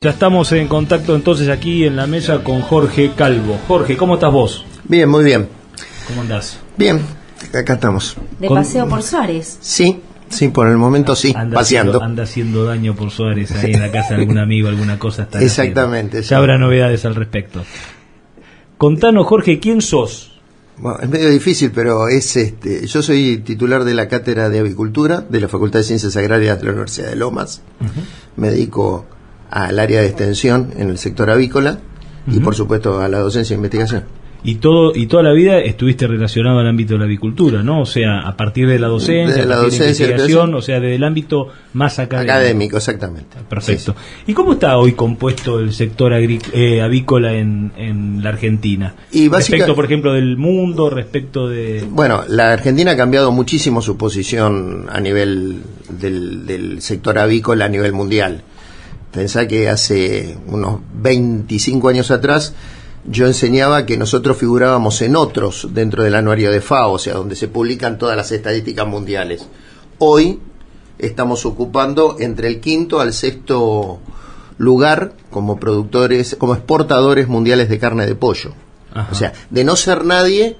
Ya estamos en contacto entonces aquí en la mesa con Jorge Calvo. Jorge, ¿cómo estás vos? Bien, muy bien. ¿Cómo andás? Bien, acá estamos. De Con- paseo por Suárez. Sí, sí, por el momento sí, Anda paseando. Haciendo, anda haciendo daño por Suárez ahí en la casa de algún amigo, alguna cosa está Exactamente, sí. Ya habrá novedades al respecto. Contanos, Jorge, ¿quién sos? Bueno, es medio difícil, pero es este. Yo soy titular de la cátedra de avicultura de la Facultad de Ciencias Agrarias de la Universidad de Lomas. Me dedico al área de extensión en el sector avícola y, por supuesto, a la docencia e investigación. Y todo y toda la vida estuviste relacionado al ámbito de la avicultura, ¿no? O sea, a partir de la docencia, De la a partir docencia, de investigación, o sea, desde el ámbito más académico. Académico, exactamente. Perfecto. Sí, ¿Y cómo está hoy compuesto el sector eh, avícola en, en la Argentina? Y respecto, por ejemplo, del mundo, respecto de... Bueno, la Argentina ha cambiado muchísimo su posición a nivel del, del sector avícola a nivel mundial. Pensá que hace unos 25 años atrás yo enseñaba que nosotros figurábamos en otros dentro del anuario de FAO, o sea, donde se publican todas las estadísticas mundiales. Hoy estamos ocupando entre el quinto al sexto lugar como productores, como exportadores mundiales de carne de pollo. Ajá. O sea, de no ser nadie,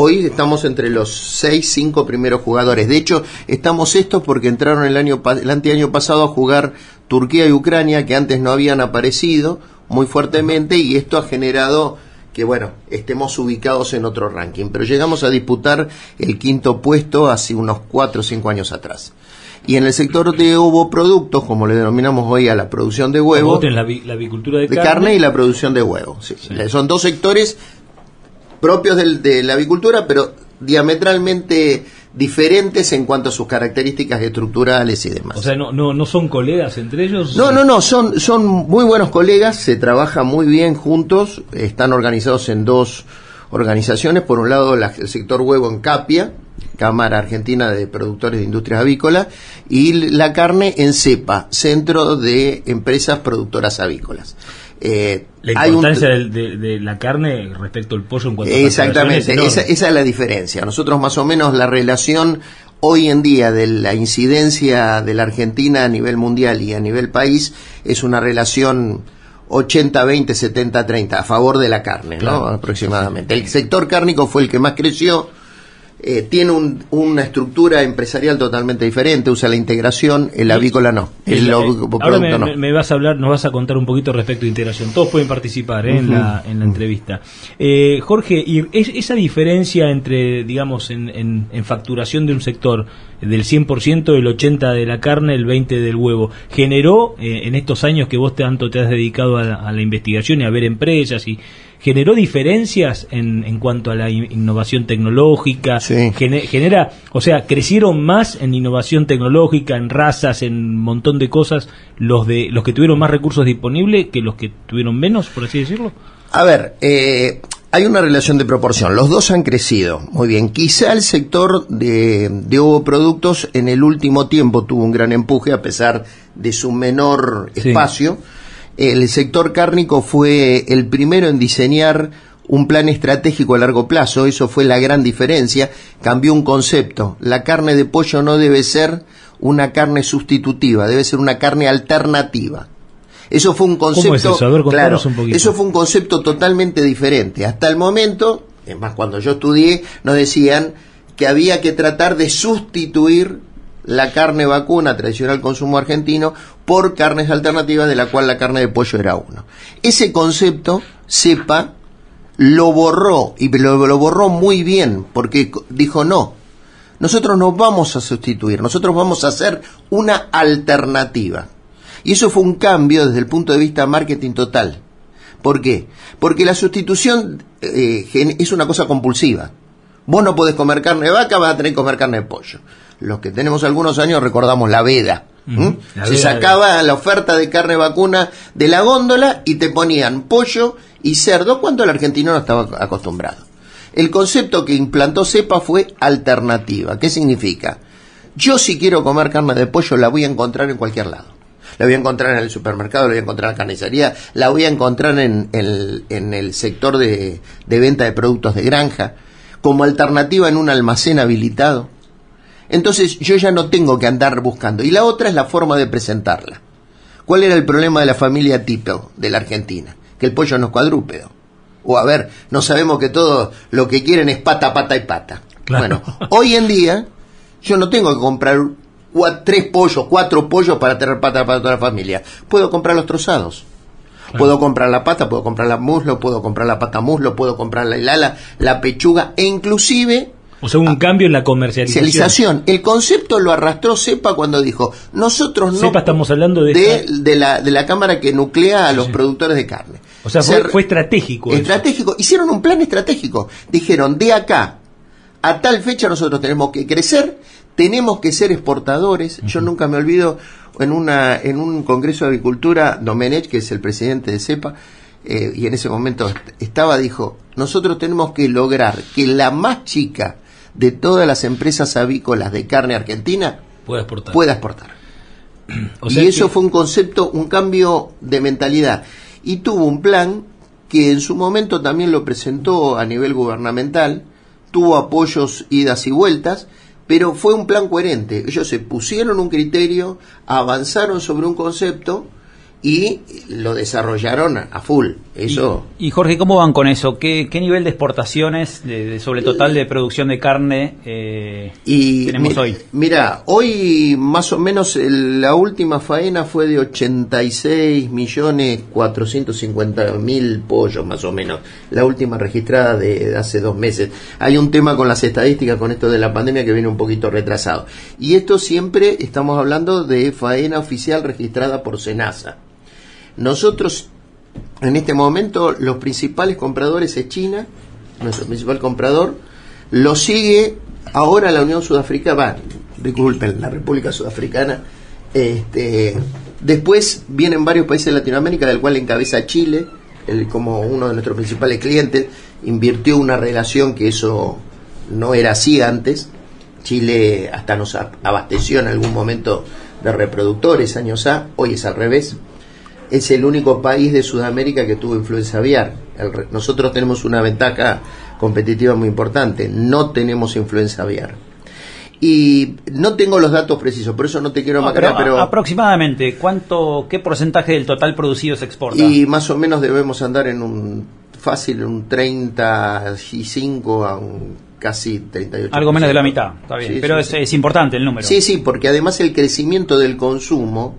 hoy estamos entre los seis, cinco primeros jugadores. De hecho, estamos estos porque entraron el año el anteaño pasado a jugar Turquía y Ucrania, que antes no habían aparecido muy fuertemente, y esto ha generado que bueno, estemos ubicados en otro ranking. Pero llegamos a disputar el quinto puesto hace unos cuatro o cinco años atrás. Y en el sector de ovoproductos, como le denominamos hoy a la producción de huevo, la, la avicultura de, de carne y la producción de huevos. sí. Sí. Son dos sectores propios del- de la avicultura, pero diametralmente diferentes en cuanto a sus características estructurales y demás. O sea, no, no, no son colegas entre ellos. no, no, no, son, son muy buenos colegas, se trabaja muy bien juntos, están organizados en dos organizaciones, por un lado la- el sector huevo en Capia, Cámara Argentina de Productores de Industrias Avícolas, y la carne en CEPA, Centro de Empresas Productoras Avícolas. Eh, La hay un- importancia de, de la carne respecto al pollo en cuanto a Exactamente, es esa, esa es la diferencia. Nosotros más o menos la relación hoy en día de la incidencia de la Argentina a nivel mundial y a nivel país es una relación 80-20, 70-30 a favor de la carne, ¿no? Aproximadamente. El sector cárnico fue el que más creció. Eh, tiene un- una estructura empresarial totalmente diferente, usa la integración, el avícola no, el, El- ahora me, no. me- vas a hablar, nos vas a contar un poquito respecto a integración. Todos pueden participar ¿eh? en, la, en la entrevista. Eh, Jorge, y es- esa diferencia entre, digamos, en, en- en facturación de un sector del 100%, el 80% de la carne, el 20% del huevo, generó eh, en estos años que vos tanto te has dedicado a, la- a la investigación y a ver empresas y generó diferencias en, en cuanto a la in- innovación tecnológica, Sí. Gene- genera, o sea, crecieron más en innovación tecnológica, en razas, en un montón de cosas, los de los que tuvieron más recursos disponibles que los que tuvieron menos, por así decirlo. A ver, eh, hay una relación de proporción. Los dos han crecido. Muy bien. Quizá el sector de, de ovoproductos en el último tiempo tuvo un gran empuje a pesar de su menor Sí. espacio. El sector cárnico fue el primero en diseñar un plan estratégico a largo plazo. Eso fue la gran diferencia. Cambió un concepto. La carne de pollo no debe ser una carne sustitutiva, debe ser una carne alternativa. Eso fue un concepto. es eso? A ver, contanos claro, un. Eso fue un concepto totalmente diferente. Hasta el momento, es más, cuando yo estudié, nos decían que había que tratar de sustituir la carne vacuna tradicional consumo argentino por carnes alternativas, de la cual la carne de pollo era uno. Ese concepto, sepa, lo borró, y lo, lo borró muy bien, porque dijo no. Nosotros no vamos a sustituir, nosotros vamos a hacer una alternativa. Y eso fue un cambio desde el punto de vista marketing total. ¿Por qué? Porque la sustitución eh, es una cosa compulsiva. Vos no podés comer carne de vaca, vas a tener que comer carne de pollo. Los que tenemos algunos años recordamos la veda. Ujú, ¿m? la Se veda sacaba la oferta de carne vacuna de la góndola y te ponían pollo y cerdo cuando el argentino no estaba acostumbrado. El concepto que implantó CEPA fue alternativa. ¿Qué significa? Yo si quiero comer carne de pollo la voy a encontrar en cualquier lado. La voy a encontrar en el supermercado, la voy a encontrar en la carnicería, la voy a encontrar en, el- en el sector de, de venta de productos de granja, como alternativa en un almacén habilitado. Entonces yo ya no tengo que andar buscando. Y la otra es la forma de presentarla. ¿Cuál era el problema de la familia Tipo de la Argentina? Que el pollo no es cuadrúpedo. O a ver, no sabemos que todo lo que quieren es pata, pata y pata. Bueno, hoy en día yo no tengo que comprar tres pollos, cuatro pollos para tener pata para toda la familia. Puedo comprar los trozados. Puedo comprar la pata, puedo comprar la muslo, puedo comprar la pata muslo, puedo comprar la hilala, la pechuga e inclusive o sea, un cambio en la comercialización. El concepto lo arrastró CEPA cuando dijo, nosotros no... CEPA estamos hablando de... De, la, de la cámara que nuclea a los productores de carne. O sea, fue, estratégico. Estratégico. Hicieron un plan estratégico. Dijeron, de acá a tal fecha nosotros tenemos que crecer, tenemos que ser exportadores. Yo nunca me olvido en, una, en un congreso de agricultura, Domenech, que es el presidente de CEPA, eh, y en ese momento estaba, dijo, nosotros tenemos que lograr que la más chica de todas las empresas avícolas de carne argentina pueda exportar. Pueda exportar. y eso fue un concepto, un cambio de mentalidad. Y tuvo un plan que en su momento también lo presentó a nivel gubernamental, tuvo apoyos, idas y vueltas, pero fue un plan coherente. Ellos se pusieron un criterio, avanzaron sobre un concepto y lo desarrollaron a full. Eso. Y, Jorge, ¿cómo van con eso? ¿Qué, nivel de exportaciones de, sobre total de producción de carne eh, tenemos hoy? Mira, hoy más o menos la última faena fue de 86 millones 450 mil pollos más o menos. La última registrada de, hace dos meses. Hay un tema con las estadísticas con esto de la pandemia que viene un poquito retrasado. Y esto siempre estamos hablando de faena oficial registrada por Senasa. Nosotros, en este momento, los principales compradores es China, nuestro principal comprador, lo sigue ahora la Unión Sudafricana, disculpen, la República Sudafricana, este, después vienen varios países de Latinoamérica, del cual encabeza Chile, el, como uno de nuestros principales clientes, invirtió una relación que eso no era así antes. Chile hasta nos abasteció en algún momento de reproductores años A, hoy es al revés es el único país de Sudamérica que tuvo influenza aviar. nosotros tenemos una ventaja competitiva muy importante, no tenemos influenza aviar. Y no tengo los datos precisos, por eso no te quiero pero, pero, aproximadamente, ¿cuánto, qué porcentaje del total producido se exporta? Y más o menos debemos andar en un fácil, un 35 a un casi 38. Algo menos de la mitad, está bien, pero es, es importante el número. Sí, sí, porque además el crecimiento del consumo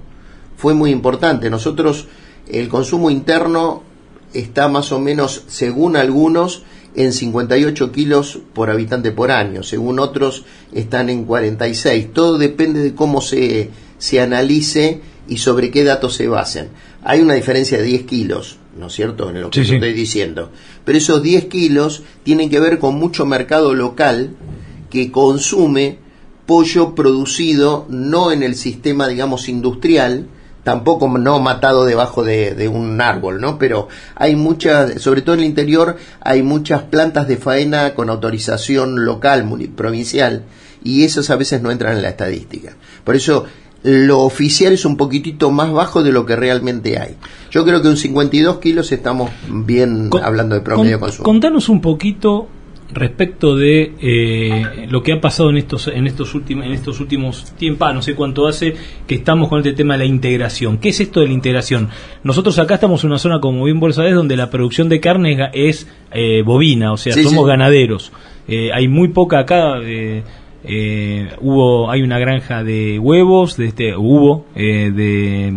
fue muy importante. Nosotros, el consumo interno está más o menos, según algunos, en 58 kilos por habitante por año, según otros están en 46. Todo depende de cómo se, se analice y sobre qué datos se basen. Hay una diferencia de 10 kilos, ¿no es cierto?, en lo que estoy diciendo. Pero esos 10 kilos tienen que ver con mucho mercado local que consume pollo producido no en el sistema, digamos, industrial, tampoco no matado debajo de, un árbol, ¿no? Pero hay muchas, sobre todo en el interior, hay muchas plantas de faena con autorización local, provincial, y esas a veces no entran en la estadística. Por eso lo oficial es un poquitito más bajo de lo que realmente hay. Yo creo que un 52 kilos estamos bien hablando de promedio de consumo. Contanos un poquito respecto de eh, lo que ha pasado en estos en estos últimos en estos últimos tiempos, ah, no sé cuánto hace que estamos con este tema de la integración. ¿Qué es esto de la integración? Nosotros acá estamos en una zona como bien vos sabés donde la producción de carne es eh, bovina, o sea, somos ganaderos. Eh, hay muy poca acá hubo hay una granja de huevos de este hubo de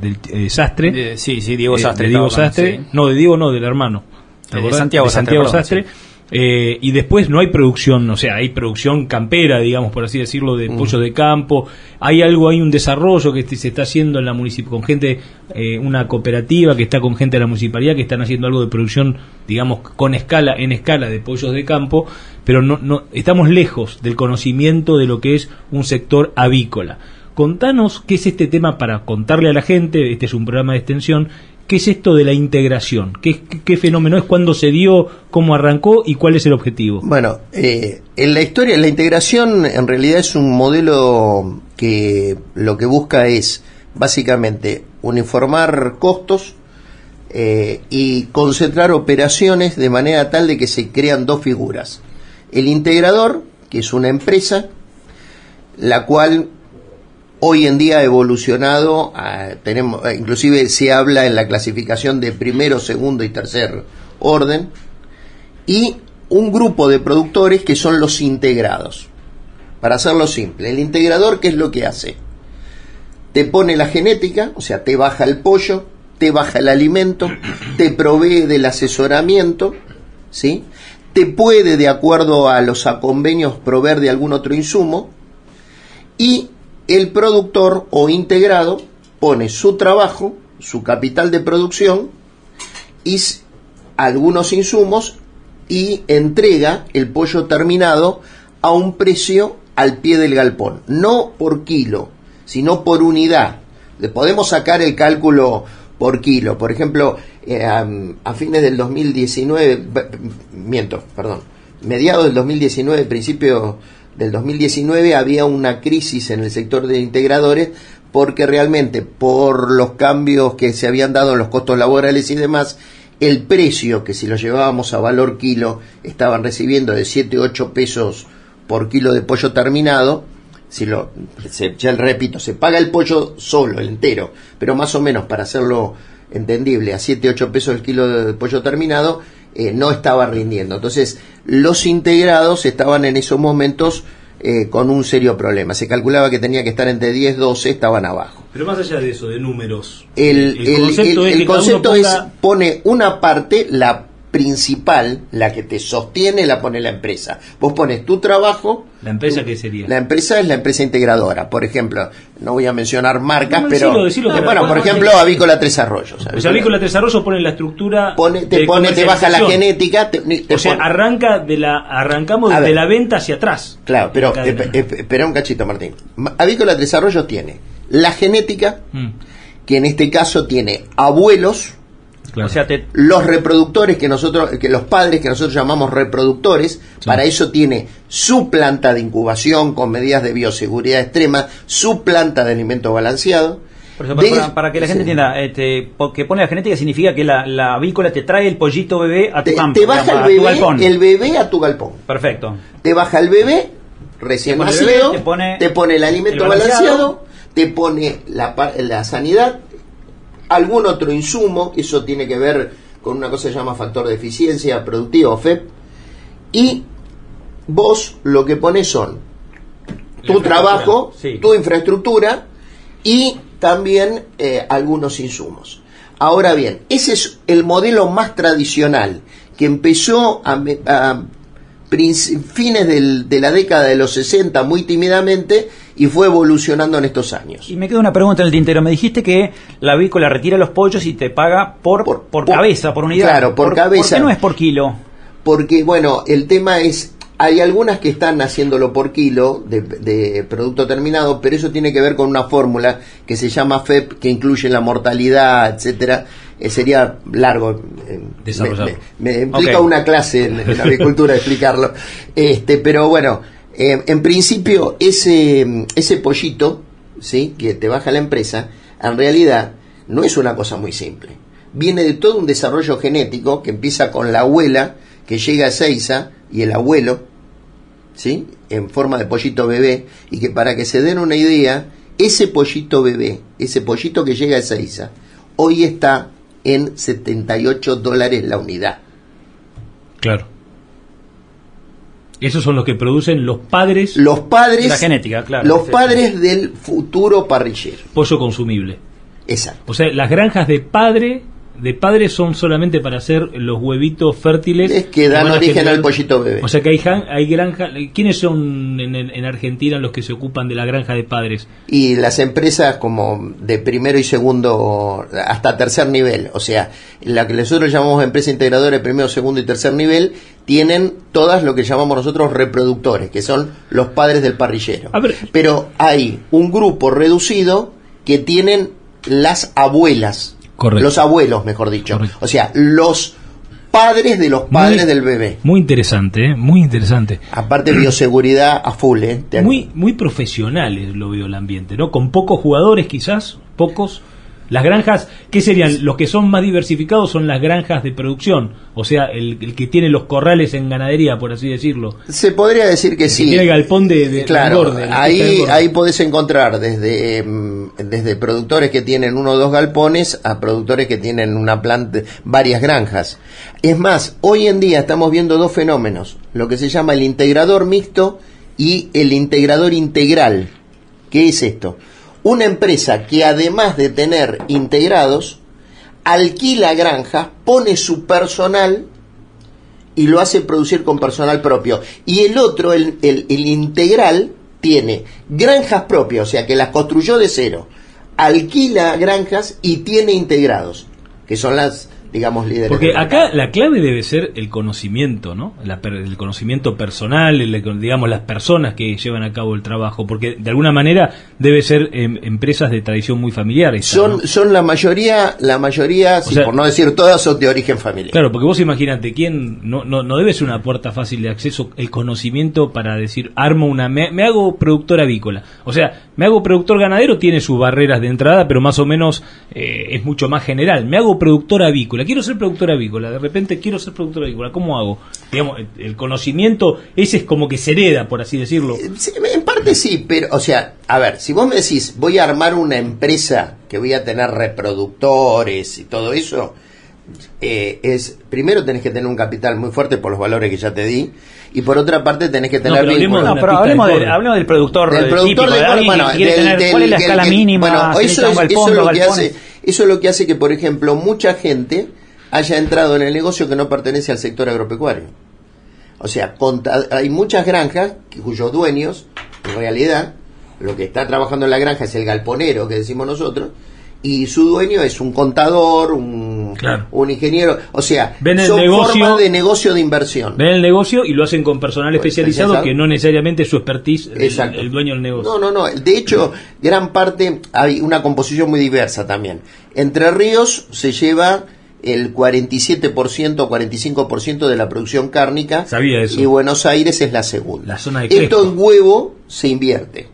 del sastre. Sí sí Diego Sastre Diego Sastre. no de Diego no del hermano. De Santiago, Santiago Sastre eh, y después no hay producción, o sea, hay producción campera, digamos, por así decirlo, de mm. pollo de campo. Hay algo, hay un desarrollo que se está haciendo en la con gente, eh, una cooperativa que está con gente de la municipalidad que están haciendo algo de producción, digamos, con escala, en escala de pollos de campo, pero no, no, estamos lejos del conocimiento de lo que es un sector avícola. Contanos qué es este tema para contarle a la gente, este es un programa de extensión, ¿Qué es esto de la integración? ¿Qué, fenómeno es? ¿Cuándo se dio? ¿Cómo arrancó? ¿Y cuál es el objetivo? Bueno, eh, en la historia, la integración en realidad es un modelo que lo que busca es básicamente uniformar costos eh, y concentrar operaciones de manera tal de que se crean dos figuras. El integrador, que es una empresa, la cual hoy en día ha evolucionado, tenemos, eh, inclusive se habla en la clasificación de primero, segundo y tercer orden, y un grupo de productores que son los integrados. Para hacerlo simple, el integrador, ¿qué es lo que hace? Te pone la genética, o sea, te baja el pollo, te baja el alimento, te provee del asesoramiento, ¿sí? Te puede, de acuerdo a los convenios, proveer de algún otro insumo y el productor o integrado pone su trabajo, su capital de producción y algunos insumos y entrega el pollo terminado a un precio al pie del galpón, no por kilo, sino por unidad. Le podemos sacar el cálculo por kilo. Por ejemplo, eh, a, fines del 2019, miento, perdón, mediados del 2019, principio del 2019, había una crisis en el sector de integradores porque realmente por los cambios que se habían dado en los costos laborales y demás, el precio que si lo llevábamos a valor kilo estaban recibiendo de 7 8 pesos por kilo de pollo terminado, si lo, ya repito, se paga el pollo solo, el entero, pero más o menos para hacerlo entendible, a 7, 8 pesos el kilo de pollo terminado, eh, no estaba rindiendo. Entonces, los integrados estaban en esos momentos eh, con un serio problema. Se calculaba que tenía que estar entre 10 12, estaban abajo. Pero más allá de eso, de números. El, concepto, es, pone una parte, la principal, la que te sostiene, la pone la empresa. Vos pones tu trabajo. ¿La empresa qué sería? La empresa es la empresa integradora. Por ejemplo, no voy a mencionar marcas, pero. bueno, por ejemplo, Avícola Tres Arroyos. Pues Avícola Tres Arroyos pone la estructura. Pone, te pone, te baja la genética. o sea, arranca de la, arrancamos de la venta hacia atrás. Claro, pero espera un cachito, Martín. Avícola Tres Arroyos tiene la genética, mm. que en este caso tiene abuelos los reproductores que nosotros, que los padres que nosotros llamamos reproductores, para eso tiene su planta de incubación con medidas de bioseguridad extrema, su planta de alimento balanceado. para, que la gente entienda, este, que pone la genética significa que la, avícola te trae el pollito bebé a tu campo. Te baja el, bebé, el bebé a tu galpón. Perfecto. Te baja el bebé recién nacido, te, pone te, pone el alimento balanceado, te pone la, la sanidad, algún otro insumo, eso tiene que ver con una cosa que se llama factor de eficiencia productiva FEP, y vos lo que pones son tu trabajo, tu infraestructura y también eh, algunos insumos. Ahora bien, ese es el modelo más tradicional que empezó a, fines de la década de los 60 muy tímidamente y fue evolucionando en estos años. Y me queda una pregunta en el tintero. Me dijiste que la avícola retira los pollos y te paga por, por, cabeza, por unidad. Claro, por, cabeza. ¿Por qué no es por kilo? Porque, bueno, el tema es, hay algunas que están haciéndolo por kilo de, producto terminado, pero eso tiene que ver con una fórmula que se llama FEP, que incluye la mortalidad, etcétera. Eh, sería largo. Eh, me, implica una clase en, en agricultura explicarlo. Este, pero bueno, eh, en principio, ese, ese pollito ¿sí? que te baja la empresa, en realidad no es una cosa muy simple. Viene de todo un desarrollo genético que empieza con la abuela que llega a Seiza y el abuelo, ¿sí? en forma de pollito bebé, y que para que se den una idea, ese pollito bebé, ese pollito que llega a Seiza, hoy está en 78 dólares la unidad. Claro. Esos son los que producen los padres. Los padres. La genética, claro. Los padres del futuro parrillero. Pollo consumible. Exacto. O sea, las granjas de padre de padres son solamente para hacer los huevitos fértiles es que dan origen al pollito bebé. O sea que hay, hay granja. ¿Quiénes son en, Argentina los que se ocupan de la granja de padres? Y las empresas como de primero y segundo hasta tercer nivel. O sea, la que nosotros llamamos empresa integradora de primero, segundo y tercer nivel tienen todas lo que llamamos nosotros reproductores, que son los padres del parrillero. Pero hay un grupo reducido que tienen las abuelas los abuelos, mejor dicho. O sea, los padres de los padres del bebé. Muy interesante, ¿eh? muy interesante. Aparte bioseguridad a full, ¿eh? Muy, muy profesionales lo veo el ambiente, ¿no? Con pocos jugadores quizás, pocos. Las granjas, ¿qué serían? Los que son más diversificados son las granjas de producción, o sea, el, que tiene los corrales en ganadería, por así decirlo. Se podría decir que sí. tiene el galpón de, claro, ahí, ahí podés encontrar desde, em, desde productores que tienen uno o dos galpones a productores que tienen una planta, varias granjas. Es más, hoy en día estamos viendo dos fenómenos, lo que se llama el integrador mixto y el integrador integral. ¿Qué es esto? Una empresa que además de tener integrados, alquila granjas, pone su personal y lo hace producir con personal propio. Y el otro, el, el, integral, tiene granjas propias, o sea que las construyó de cero, alquila granjas y tiene integrados, que son las digamos, líderes. Porque acá la clave debe ser el conocimiento, ¿no? el conocimiento personal, digamos, las personas que llevan a cabo el trabajo, porque de alguna manera debe ser em, empresas de tradición muy familiar. son, son la mayoría, la mayoría, por no decir todas, son de origen familiar. Claro, porque vos imagínate, ¿quién no, no, no debe ser una puerta fácil de acceso el conocimiento para decir, armo una, me, hago productor avícola? O sea, me hago productor ganadero, tiene sus barreras de entrada, pero más o menos eh, es mucho más general. Me hago productor avícola quiero ser productor avícola, de repente quiero ser productor avícola, ¿cómo hago? Digamos, el conocimiento ese es como que se hereda, por así decirlo. Eh, en parte sí, pero, o sea, a ver, si vos me decís, voy a armar una empresa que voy a tener reproductores y todo eso, eh, es primero tenés que tener un capital muy fuerte por los valores que ya te di y por otra parte tenés que tener no, no, pero hablemos, del productor del productor de, cuál es la escala mínima bueno eso es, eso es lo que hace eso es lo que hace que, por ejemplo, mucha gente haya entrado en el negocio que no pertenece al sector agropecuario. O sea, hay muchas granjas cuyos dueños, en realidad, lo que está trabajando en la granja es el galponero, que decimos nosotros, y su dueño es un contador, un, un ingeniero, o sea, ven el son negocio, formas de negocio de inversión. Ven el negocio y lo hacen con personal pues, especializado que no necesariamente es su expertise el, dueño del negocio. No, no, no, de hecho, gran parte hay una composición muy diversa también. Entre Ríos se lleva el 47% o 45% de la producción cárnica Sabía eso. y Buenos Aires es la segunda. La zona de Esto en huevo se invierte.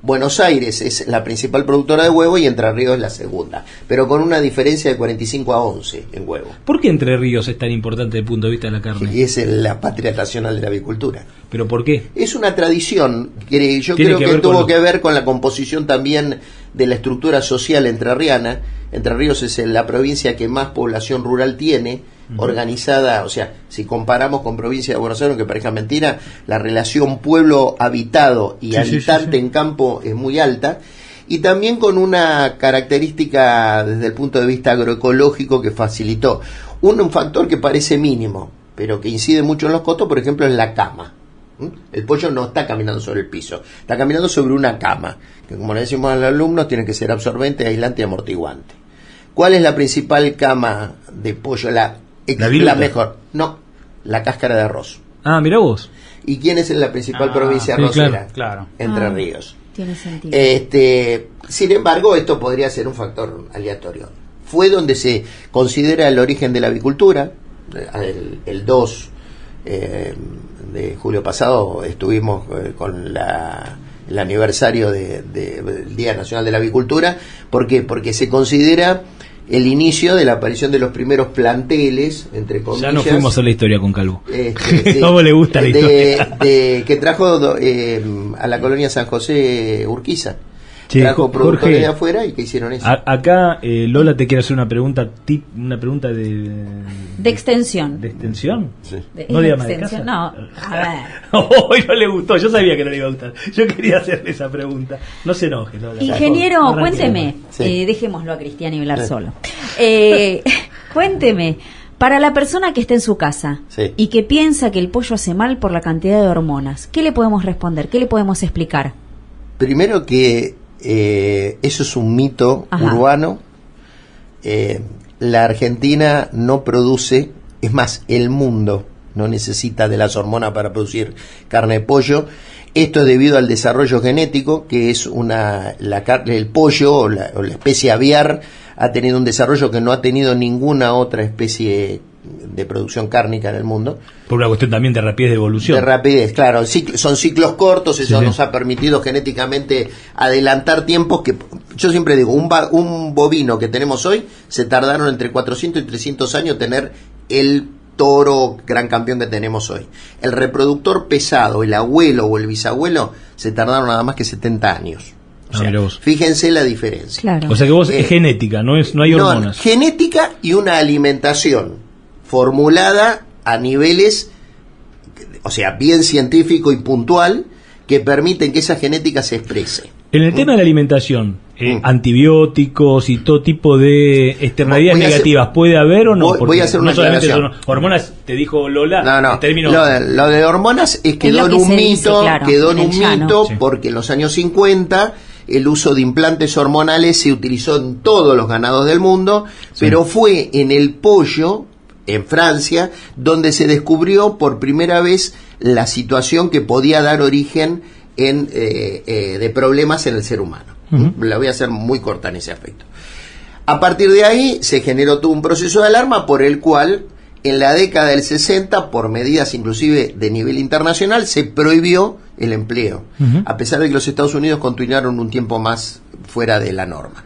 Buenos Aires es la principal productora de huevo y Entre Ríos es la segunda, pero con una diferencia de 45 a 11 en huevo. ¿Por qué Entre Ríos es tan importante desde el punto de vista de la carne? Y es la patria nacional de la avicultura. ¿Pero por qué? Es una tradición que yo creo que, tuvo que ver con la composición también de la estructura social entrerriana. Entre Ríos es la provincia que más población rural tiene organizada, o sea, si comparamos con provincia de Buenos Aires, que parezca mentira, la relación pueblo habitado y habitante en campo es muy alta, y también con una característica desde el punto de vista agroecológico que facilitó. Un, un factor que parece mínimo, pero que incide mucho en los costos, por ejemplo, es la cama. El pollo no está caminando sobre el piso, está caminando sobre una cama, que como le decimos a los alumnos, tiene que ser absorbente, aislante y amortiguante. ¿Cuál es la principal cama de pollo? La la, mejor. No, la cáscara de arroz. Ah, mira vos. ¿Y quién es la principal ah, provincia arrocera? Claro, Entre ah, Ríos. Tiene sentido. Este, sin embargo, esto podría ser un factor aleatorio. Fue donde se considera el origen de la avicultura. El, 2 eh, de julio pasado estuvimos eh, con la, el aniversario del Día Nacional de la Avicultura. ¿Por qué? Porque se considera el inicio de la aparición de los primeros planteles, entre comillas. Ya no fuimos a la historia con Calvo. Este, ¿Cómo le gusta la historia? De, que trajo eh, a la colonia San José Urquiza. Trajo productores de afuera y que hicieron eso. acá eh, Lola te quiere hacer una pregunta, tip, una pregunta de de extensión. ¿De extensión? Sí. no de extensión, No, a ver. Hoy no le gustó, yo sabía que no le iba a gustar. Yo quería hacerle esa pregunta. No se enoje, Lola. Ingeniero, cuénteme. Eh, dejémoslo a Cristian y hablar solo. Eh, cuénteme. Para la persona que está en su casa y que piensa que el pollo hace mal por la cantidad de hormonas, ¿qué le podemos responder? ¿Qué le podemos explicar? Primero que eh, eso es un mito urbano. Eh, la Argentina no produce, es más, el mundo no necesita de las hormonas para producir carne de pollo. Esto es debido al desarrollo genético, que es una, la, el pollo o la, especie aviar ha tenido un desarrollo que no ha tenido ninguna otra especie de producción cárnica en el mundo. Por una cuestión también de rapidez de evolución. De rapidez, claro. son ciclos cortos, eso nos ha permitido genéticamente adelantar tiempos que, yo siempre digo, un, un bovino que tenemos hoy se tardaron entre 400 y 300 años tener el toro gran campeón que tenemos hoy. El reproductor pesado, el abuelo o el bisabuelo, se tardaron nada más que 70 años. Ah, fíjense la diferencia. O sea que vos es eh, genética, no es no hay hormonas. genética y una alimentación formulada a niveles, o sea, bien científico y puntual, que permiten que esa genética se exprese. En el tema de la alimentación, eh, mm. antibióticos y todo tipo de externalidades negativas, ¿puede haber o no? Voy, a hacer una no hormonas, te dijo Lola. No, no. Lo, de, hormonas es quedó en un mito, quedó en un mito porque en los años 50 el uso de implantes hormonales se utilizó en todos los ganados del mundo, pero fue en el pollo, en Francia, donde se descubrió por primera vez la situación que podía dar origen en, eh, eh, de problemas en el ser humano. La voy a hacer muy corta en ese aspecto. A partir de ahí se generó todo un proceso de alarma por el cual en la década del 60, por medidas inclusive de nivel internacional, se prohibió el empleo, a pesar de que los Estados Unidos continuaron un tiempo más fuera de la norma.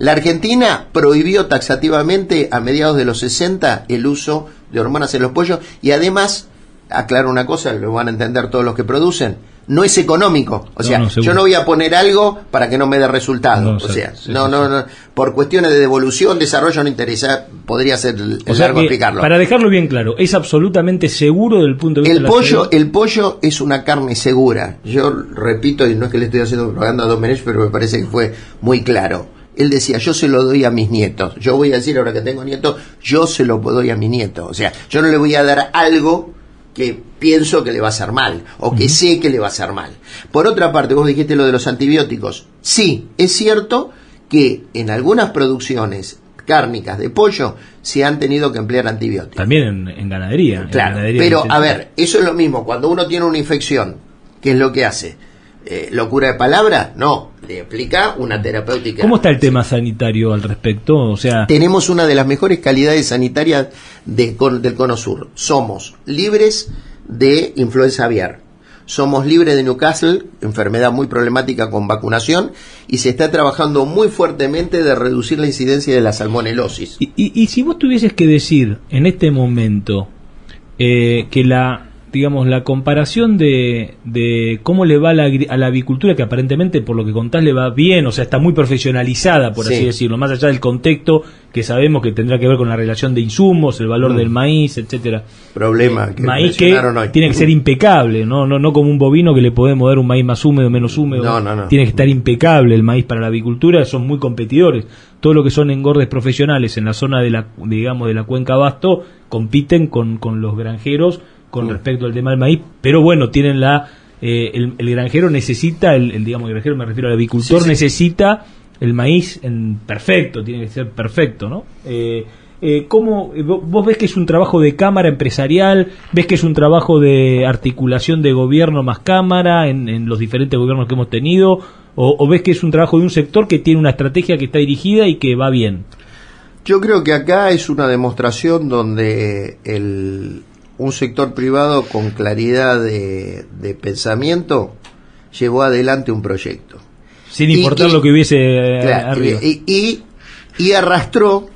La Argentina prohibió taxativamente a mediados de los 60 el uso de hormonas en los pollos y además, aclaro una cosa, lo van a entender todos los que producen, no es económico. O sea, yo no voy a poner algo para que no me dé resultado. o sea, no, no, no, por cuestiones de devolución, desarrollo no interesa, podría ser largo explicarlo. Para dejarlo bien claro, es absolutamente seguro del punto de vista el pollo, El pollo es una carne segura. Yo repito, y no es que le estoy haciendo propaganda a Domenech, pero me parece que fue muy claro. Él decía, yo se lo doy a mis nietos. Yo voy a decir ahora que tengo nietos, yo se lo doy a mi nieto. O sea, yo no le voy a dar algo que pienso que le va a hacer mal o que sé que le va a hacer mal. Por otra parte, vos dijiste lo de los antibióticos. Sí, es cierto que en algunas producciones cárnicas de pollo se han tenido que emplear antibióticos. También en, ganadería. Claro, pero a ver, eso es lo mismo. Cuando uno tiene una infección, ¿qué es lo que hace? Eh, ¿Locura de palabra? No, aplica una terapéutica. ¿Cómo está el tema sanitario al respecto? O sea, tenemos una de las mejores calidades sanitarias de, del Cono Sur. Somos libres de influenza aviar. Somos libres de Newcastle, enfermedad muy problemática con vacunación, y se está trabajando muy fuertemente de reducir la incidencia de la salmonelosis. Y, y, si vos tuvieses que decir en este momento eh, que la digamos, la comparación de, de cómo le va a la, a la, avicultura, que aparentemente, por lo que contás, le va bien, o sea, está muy profesionalizada, por así decirlo, más allá del contexto que sabemos que tendrá que ver con la relación de insumos, el valor mm. del maíz, etcétera. Problema eh, que maíz que tiene que ser impecable, ¿no? ¿no? No como un bovino que le podemos dar un maíz más húmedo, menos húmedo. No, no, no. Tiene que estar impecable el maíz para la avicultura, son muy competidores. Todo lo que son engordes profesionales en la zona de la, digamos, de la cuenca Abasto compiten con, con los granjeros con respecto al tema del maíz, pero bueno, tienen la eh, el, granjero necesita, el, digamos, el granjero me refiero al avicultor, necesita el maíz en perfecto, tiene que ser perfecto, ¿no? Eh, eh ¿cómo, eh, ¿Vos ves que es un trabajo de cámara empresarial? ¿Ves que es un trabajo de articulación de gobierno más cámara en, los diferentes gobiernos que hemos tenido? O, ¿O, ves que es un trabajo de un sector que tiene una estrategia que está dirigida y que va bien? Yo creo que acá es una demostración donde el, un sector privado con claridad de, pensamiento llevó adelante un proyecto. Sin importar lo que hubiese eh, arriba. Y, y, arrastró,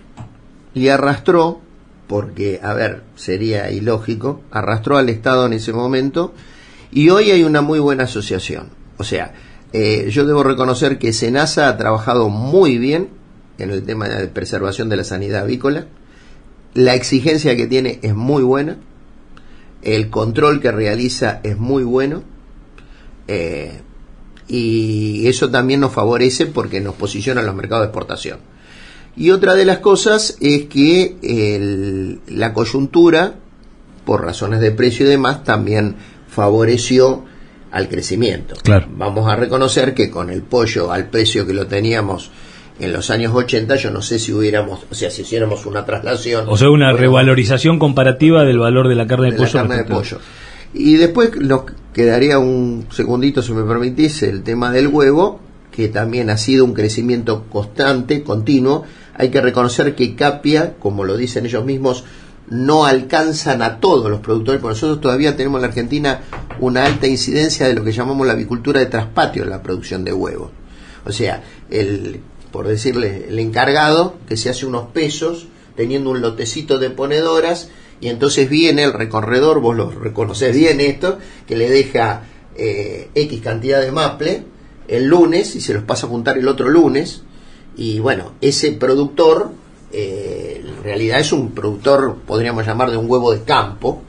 y arrastró, porque, a ver, sería ilógico, arrastró al Estado en ese momento, y hoy hay una muy buena asociación. O sea, eh, yo debo reconocer que Senasa ha trabajado muy bien en el tema de preservación de la sanidad avícola, la exigencia que tiene es muy buena, el control que realiza es muy bueno eh, y eso también nos favorece porque nos posiciona en los mercados de exportación. Y otra de las cosas es que la coyuntura, por razones de precio y demás, también favoreció al crecimiento. Vamos a reconocer que con el pollo al precio que lo teníamos en los años 80 yo no sé si hubiéramos, o sea, si hiciéramos una traslación. O sea, una revalorización comparativa del valor de la carne de, pollo. de pollo. Y después nos quedaría un segundito, si me permitís, el tema del huevo, que también ha sido un crecimiento constante, continuo. Hay que reconocer que Capia, como lo dicen ellos mismos, no alcanzan a todos los productores, porque nosotros todavía tenemos en la Argentina una alta incidencia de lo que llamamos la avicultura de traspatio en la producción de huevos. O sea, el, por decirle, el encargado que se hace unos pesos teniendo un lotecito de ponedoras y entonces viene el recorredor, vos lo reconoces bien esto, que le deja eh, X cantidad de maple el lunes y se los pasa a juntar el otro lunes y bueno, ese productor eh, en realidad es un productor, podríamos llamar, de un huevo de campo,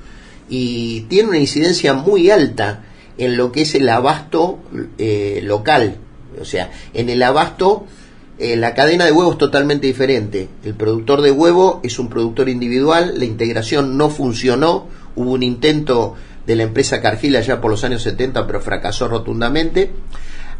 y tiene una incidencia muy alta en lo que es el abasto eh, local. O sea, en el abasto eh, la cadena de huevo es totalmente diferente. El productor de huevo es un productor individual, la integración no funcionó, hubo un intento de la empresa Cargill allá por los años 70, pero fracasó rotundamente.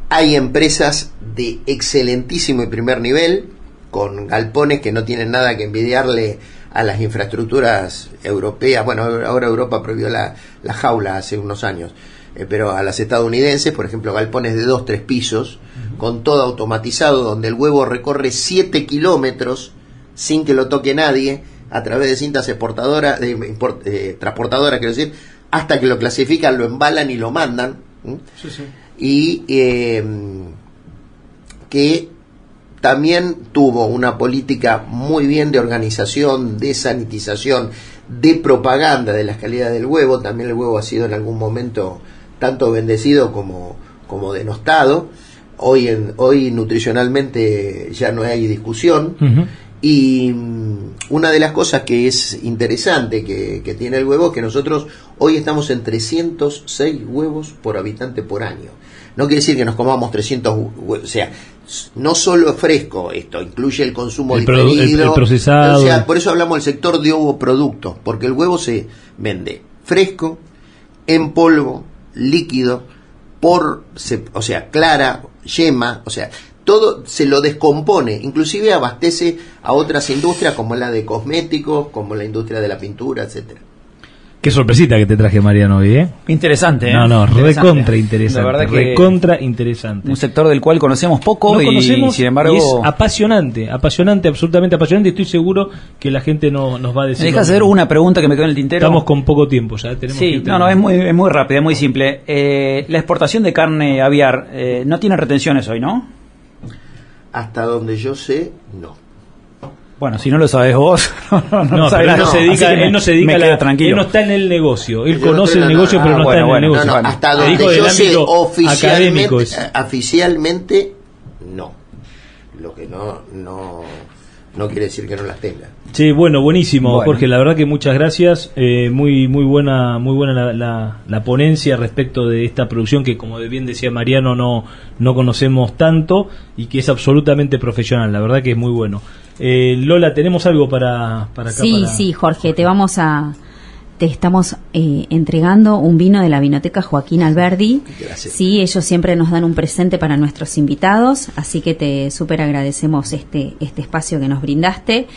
Hay empresas de excelentísimo y primer nivel, con galpones que no tienen nada que envidiarle a las infraestructuras europeas. Bueno, ahora Europa prohibió la, jaula hace unos años, eh, pero a las estadounidenses, por ejemplo, galpones de dos, tres pisos, con todo automatizado, donde el huevo recorre siete kilómetros sin que lo toque nadie, a través de cintas exportadoras, de, eh, transportadoras, quiero decir, hasta que lo clasifican, lo embalan y lo mandan. Y eh, que también tuvo una política muy bien de organización, de sanitización, de propaganda de las calidades del huevo. También el huevo ha sido en algún momento tanto bendecido como, como denostado. Hoy, en, hoy nutricionalmente ya no hay discusión. Y mm, una de las cosas que es interesante que, que, tiene el huevo es que nosotros hoy estamos en 306 huevos por habitante por año. No quiere decir que nos comamos 300 huevos, o sea, no solo fresco esto, incluye el consumo el diferido, procesado. O sea, por eso hablamos del sector de productos porque el huevo se vende fresco, en polvo, líquido, por, o sea, clara, yema, o sea, todo se lo descompone, inclusive abastece a otras industrias como la de cosméticos, como la industria de la pintura, etcétera. Qué sorpresita que te traje Mariano hoy, ¿eh? Interesante, ¿eh? No, no, recontra interesante. La verdad que recontra interesante. Un sector del cual conocemos poco y, sin embargo... es apasionante, apasionante, absolutamente apasionante. Estoy seguro que la gente no, nos va a decir... Me deja hacer una pregunta que me quedó en el tintero. Estamos con poco tiempo ya. Tenemos sí, no, no, es muy, es muy rápida, es muy simple. Eh, la exportación de carne aviar eh, no tiene retenciones hoy, ¿no? Hasta donde yo sé, no. Bueno, si no lo sabes vos, no, no, pero él no se dedica, él no se dedica la, tranquilo. él no está en el negocio, él conoce el negocio, pero no, está en el negocio. hasta donde yo sé, oficialmente, oficialmente, no. Lo que no, no, no quiere decir que no las tenga. Sí, bueno, buenísimo, Jorge. La verdad que muchas gracias. Eh, muy, muy buena, muy buena la, la, ponencia respecto de esta producción que, como bien decía Mariano, no, no conocemos tanto y que es absolutamente profesional. La verdad que es muy bueno. Eh, Lola, tenemos algo para, para acá. Sí, sí, Jorge, te vamos a, te estamos eh, entregando un vino de la vinoteca Joaquín Alberdi. Gracias. Sí, ellos siempre nos dan un presente para nuestros invitados, así que te súper agradecemos este, este espacio que nos brindaste.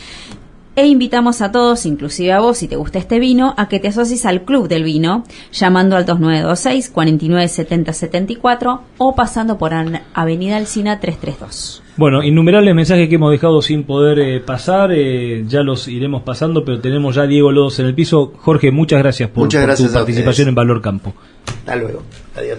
E invitamos a todos, inclusive a vos, si te gusta este vino, a que te asocies al Club del Vino, llamando al 2926 497074 o pasando por Avenida Alcina 332. Bueno, innumerables mensajes que hemos dejado sin poder eh, pasar, eh, ya los iremos pasando, pero tenemos ya Diego Lodos en el piso. Jorge, muchas gracias por, tu participación en Valor Campo. Hasta luego. Adiós.